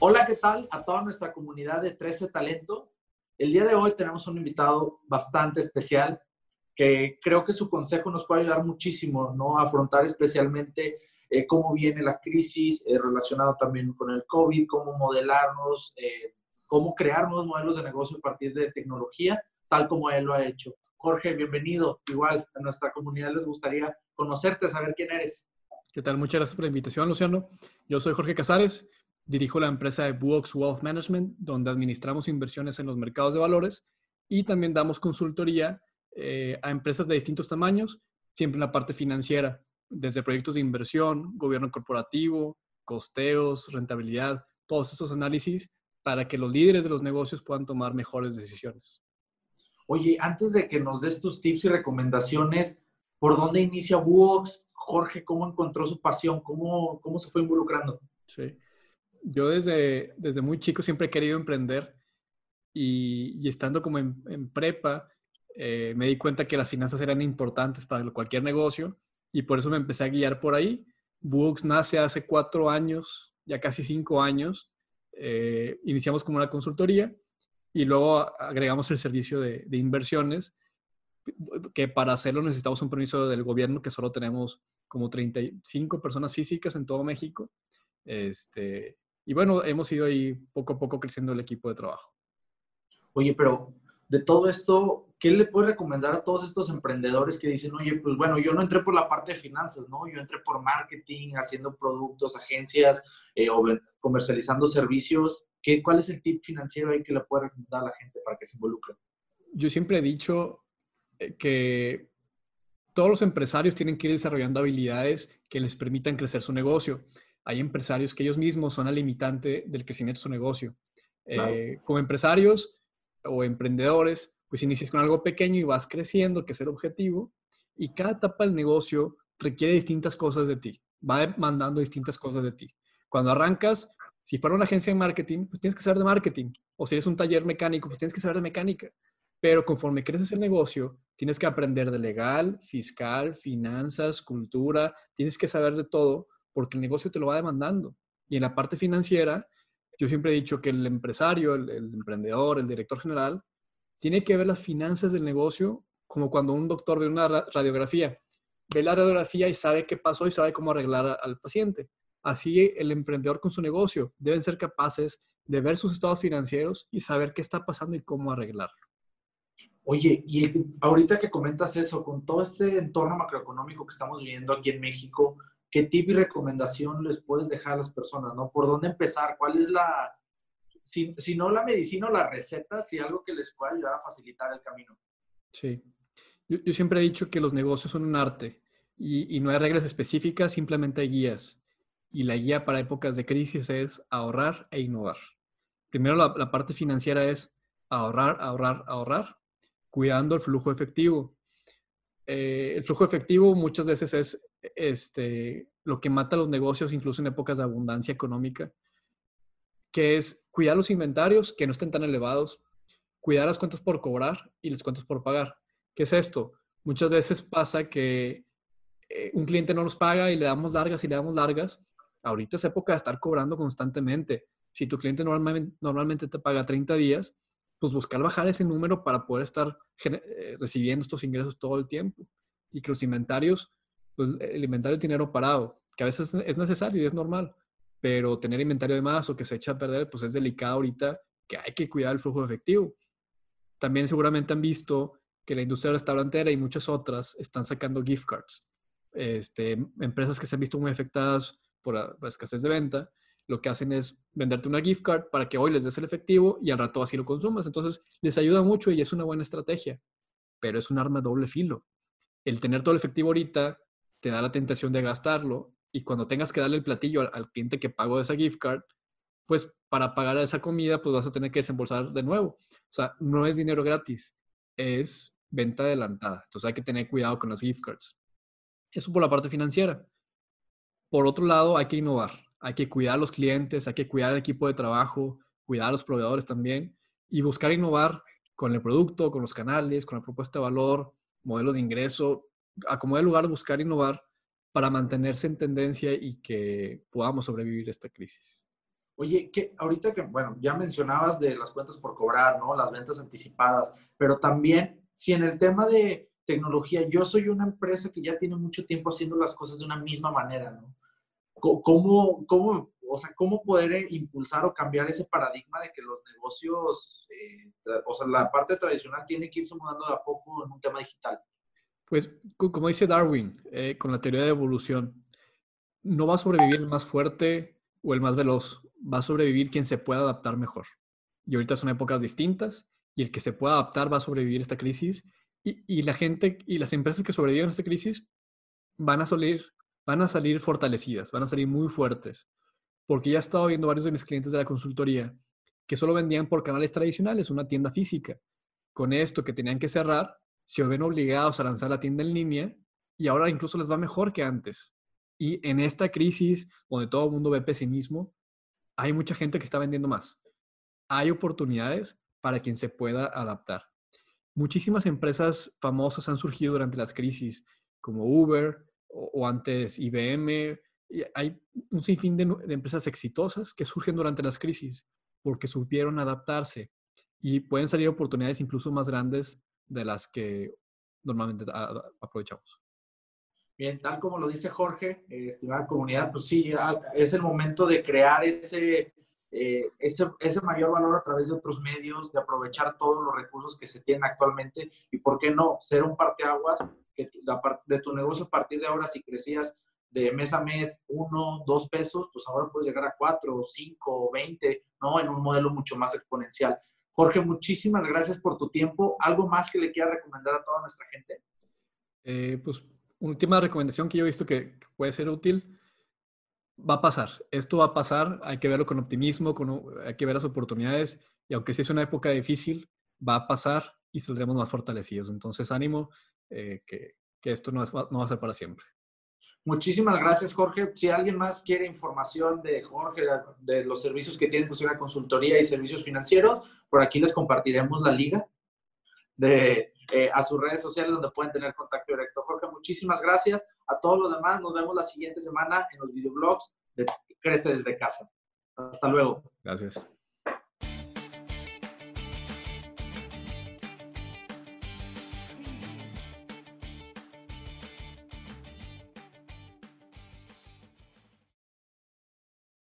Hola, ¿qué tal a toda nuestra comunidad de 13 Talento? El día de hoy tenemos un invitado bastante especial que creo que su consejo nos puede ayudar muchísimo, ¿no? A afrontar especialmente eh, cómo viene la crisis eh, relacionado también con el COVID, cómo modelarnos, eh, cómo crear nuevos modelos de negocio a partir de tecnología, tal como él lo ha hecho. Jorge, bienvenido. Igual a nuestra comunidad les gustaría conocerte, saber quién eres. ¿Qué tal? Muchas gracias por la invitación, Luciano. Yo soy Jorge Casares, dirijo la empresa de Buox Wealth Management, donde administramos inversiones en los mercados de valores y también damos consultoría eh, a empresas de distintos tamaños, siempre en la parte financiera, desde proyectos de inversión, gobierno corporativo, costeos, rentabilidad, todos esos análisis para que los líderes de los negocios puedan tomar mejores decisiones. Oye, antes de que nos des tus tips y recomendaciones, ¿por dónde inicia Buox? Jorge, ¿cómo encontró su pasión? ¿Cómo, cómo se fue involucrando? Sí yo desde, desde muy chico siempre he querido emprender y, estando como en, prepa, eh, me di cuenta que las finanzas eran importantes para cualquier negocio y por eso me empecé a guiar por ahí. Books nace hace cuatro años, ya casi cinco años. Eh, iniciamos como una consultoría y luego agregamos el servicio de, de, inversiones, que para hacerlo necesitamos un permiso del gobierno, que solo tenemos como 35 personas físicas en todo México. Este, y bueno, hemos ido ahí poco a poco creciendo el equipo de trabajo. Oye, pero de todo esto, ¿qué le puedes recomendar a todos estos emprendedores que dicen, oye, pues bueno, yo no entré por la parte de finanzas, ¿no? Yo entré por marketing, haciendo productos, agencias, eh, o comercializando servicios. ¿Qué, ¿Cuál es el tip financiero ahí que le puede recomendar a la gente para que se involucre? Yo siempre he dicho eh, que todos los empresarios tienen que ir desarrollando habilidades que les permitan crecer su negocio hay empresarios que ellos mismos son la limitante del crecimiento de su negocio. Eh, como empresarios o emprendedores, pues inicias con algo pequeño y vas creciendo, que es el objetivo, y cada etapa del negocio requiere distintas cosas de ti, va demandando distintas cosas de ti. Cuando arrancas, si fuera una agencia de marketing, pues tienes que saber de marketing, o si eres un taller mecánico, pues tienes que saber de mecánica. Pero conforme creces el negocio, tienes que aprender de legal, fiscal, finanzas, cultura, tienes que saber de todo porque el negocio te lo va demandando. Y en la parte financiera, yo siempre he dicho que el empresario, el, emprendedor, el director general, tiene que ver las finanzas del negocio como cuando un doctor ve una radiografía. Ve la radiografía y sabe qué pasó y sabe cómo arreglar al paciente. Así el emprendedor con su negocio deben ser capaces de ver sus estados financieros y saber qué está pasando y cómo arreglarlo. Oye, y ahorita que comentas eso, con todo este entorno macroeconómico que estamos viviendo aquí en México, ¿qué tip y recomendación les puedes dejar a las personas? ¿no? ¿Por dónde empezar? ¿Cuál es la, si, no la medicina o la receta, si algo que les pueda ayudar a facilitar el camino? Sí. Yo, siempre he dicho que los negocios son un arte y, no hay reglas específicas, simplemente hay guías. Y la guía para épocas de crisis es ahorrar e innovar. Primero, la parte financiera es ahorrar, ahorrar, ahorrar, cuidando el flujo efectivo. Eh, el flujo efectivo muchas veces es este, lo que mata los negocios, incluso en épocas de abundancia económica, que es cuidar los inventarios que no estén tan elevados, cuidar las cuentas por cobrar y las cuentas por pagar. ¿Qué es esto? Muchas veces pasa que eh, un cliente no nos paga y le damos largas y le damos largas. Ahorita es época de estar cobrando constantemente. Si tu cliente normalmente, te paga 30 días, pues buscar bajar ese número para poder estar eh, recibiendo estos ingresos todo el tiempo. Y que los inventarios, pues el inventario es dinero parado, que a veces es necesario y es normal, pero tener inventario de más o que se echa a perder, pues es delicado ahorita, que hay que cuidar el flujo efectivo. También seguramente han visto que la industria restaurantera y muchas otras están sacando gift cards. Este, empresas que se han visto muy afectadas por la escasez de venta, lo que hacen es venderte una gift card para que hoy les des el efectivo y al rato así lo consumas. Entonces, les ayuda mucho y es una buena estrategia, pero es un arma doble filo. El tener todo el efectivo ahorita te da la tentación de gastarlo y cuando tengas que darle el platillo al, cliente que pagó esa gift card, pues para pagar esa comida, pues vas a tener que desembolsar de nuevo. O sea, no es dinero gratis, es venta adelantada. Entonces hay que tener cuidado con las gift cards. Eso por la parte financiera. Por otro lado, hay que innovar hay que cuidar a los clientes, hay que cuidar al equipo de trabajo, cuidar a los proveedores también y buscar innovar con el producto, con los canales, con la propuesta de valor, modelos de ingreso, a como de lugar buscar innovar para mantenerse en tendencia y que podamos sobrevivir esta crisis. Oye, que ahorita que, bueno, ya mencionabas de las cuentas por cobrar, ¿no? Las ventas anticipadas, pero también si en el tema de tecnología, yo soy una empresa que ya tiene mucho tiempo haciendo las cosas de una misma manera, ¿no? ¿Cómo, cómo, o sea, cómo poder eh, impulsar o cambiar ese paradigma de que los negocios, eh, o sea, la parte tradicional tiene que irse mudando de a poco en un tema digital? Pues, como dice Darwin, eh, con la teoría de evolución, no va a sobrevivir el más fuerte o el más veloz, va a sobrevivir quien se pueda adaptar mejor. Y ahorita son épocas distintas y el que se pueda adaptar va a sobrevivir esta crisis y, y la gente y las empresas que sobreviven a esta crisis van a, salir, van a salir fortalecidas, van a salir muy fuertes. Porque ya he estado viendo varios de mis clientes de la consultoría que solo vendían por canales tradicionales, una tienda física. Con esto que tenían que cerrar, se ven obligados a lanzar la tienda en línea y ahora incluso les va mejor que antes. Y en esta crisis, donde todo el mundo ve pesimismo, hay mucha gente que está vendiendo más. Hay oportunidades para quien se pueda adaptar. Muchísimas empresas famosas han surgido durante las crisis, como Uber o, antes IBM. hay un sinfín de, de empresas exitosas que surgen durante las crisis porque supieron adaptarse y pueden salir oportunidades incluso más grandes de las que normalmente aprovechamos. Bien, tal como lo dice Jorge, estimada comunidad, pues sí, es el momento de crear ese, eh, ese, ese, mayor valor a través de otros medios, de aprovechar todos los recursos que se tienen actualmente y, ¿por qué no?, ser un parteaguas que, de tu negocio a partir de ahora, si crecías de mes a mes uno, dos pesos, pues ahora puedes llegar a cuatro, cinco, veinte, ¿no? En un modelo mucho más exponencial. Jorge, muchísimas gracias por tu tiempo. ¿Algo más que le quiera recomendar a toda nuestra gente? Eh, pues última recomendación que yo he visto que, puede ser útil, va a pasar. Esto va a pasar, hay que verlo con optimismo, con, hay que ver las oportunidades y aunque sí es una época difícil, va a pasar y saldremos más fortalecidos. Entonces, ánimo, eh, que, esto no, no va a ser para siempre. Muchísimas gracias, Jorge. Si alguien más quiere información de Jorge, de, los servicios que tiene, pues una consultoría y servicios financieros, por aquí les compartiremos la liga de, eh, a sus redes sociales donde pueden tener contacto directo. Jorge, muchísimas gracias. A todos los demás, nos vemos la siguiente semana en los videoblogs de Crece desde casa. Hasta luego. Gracias.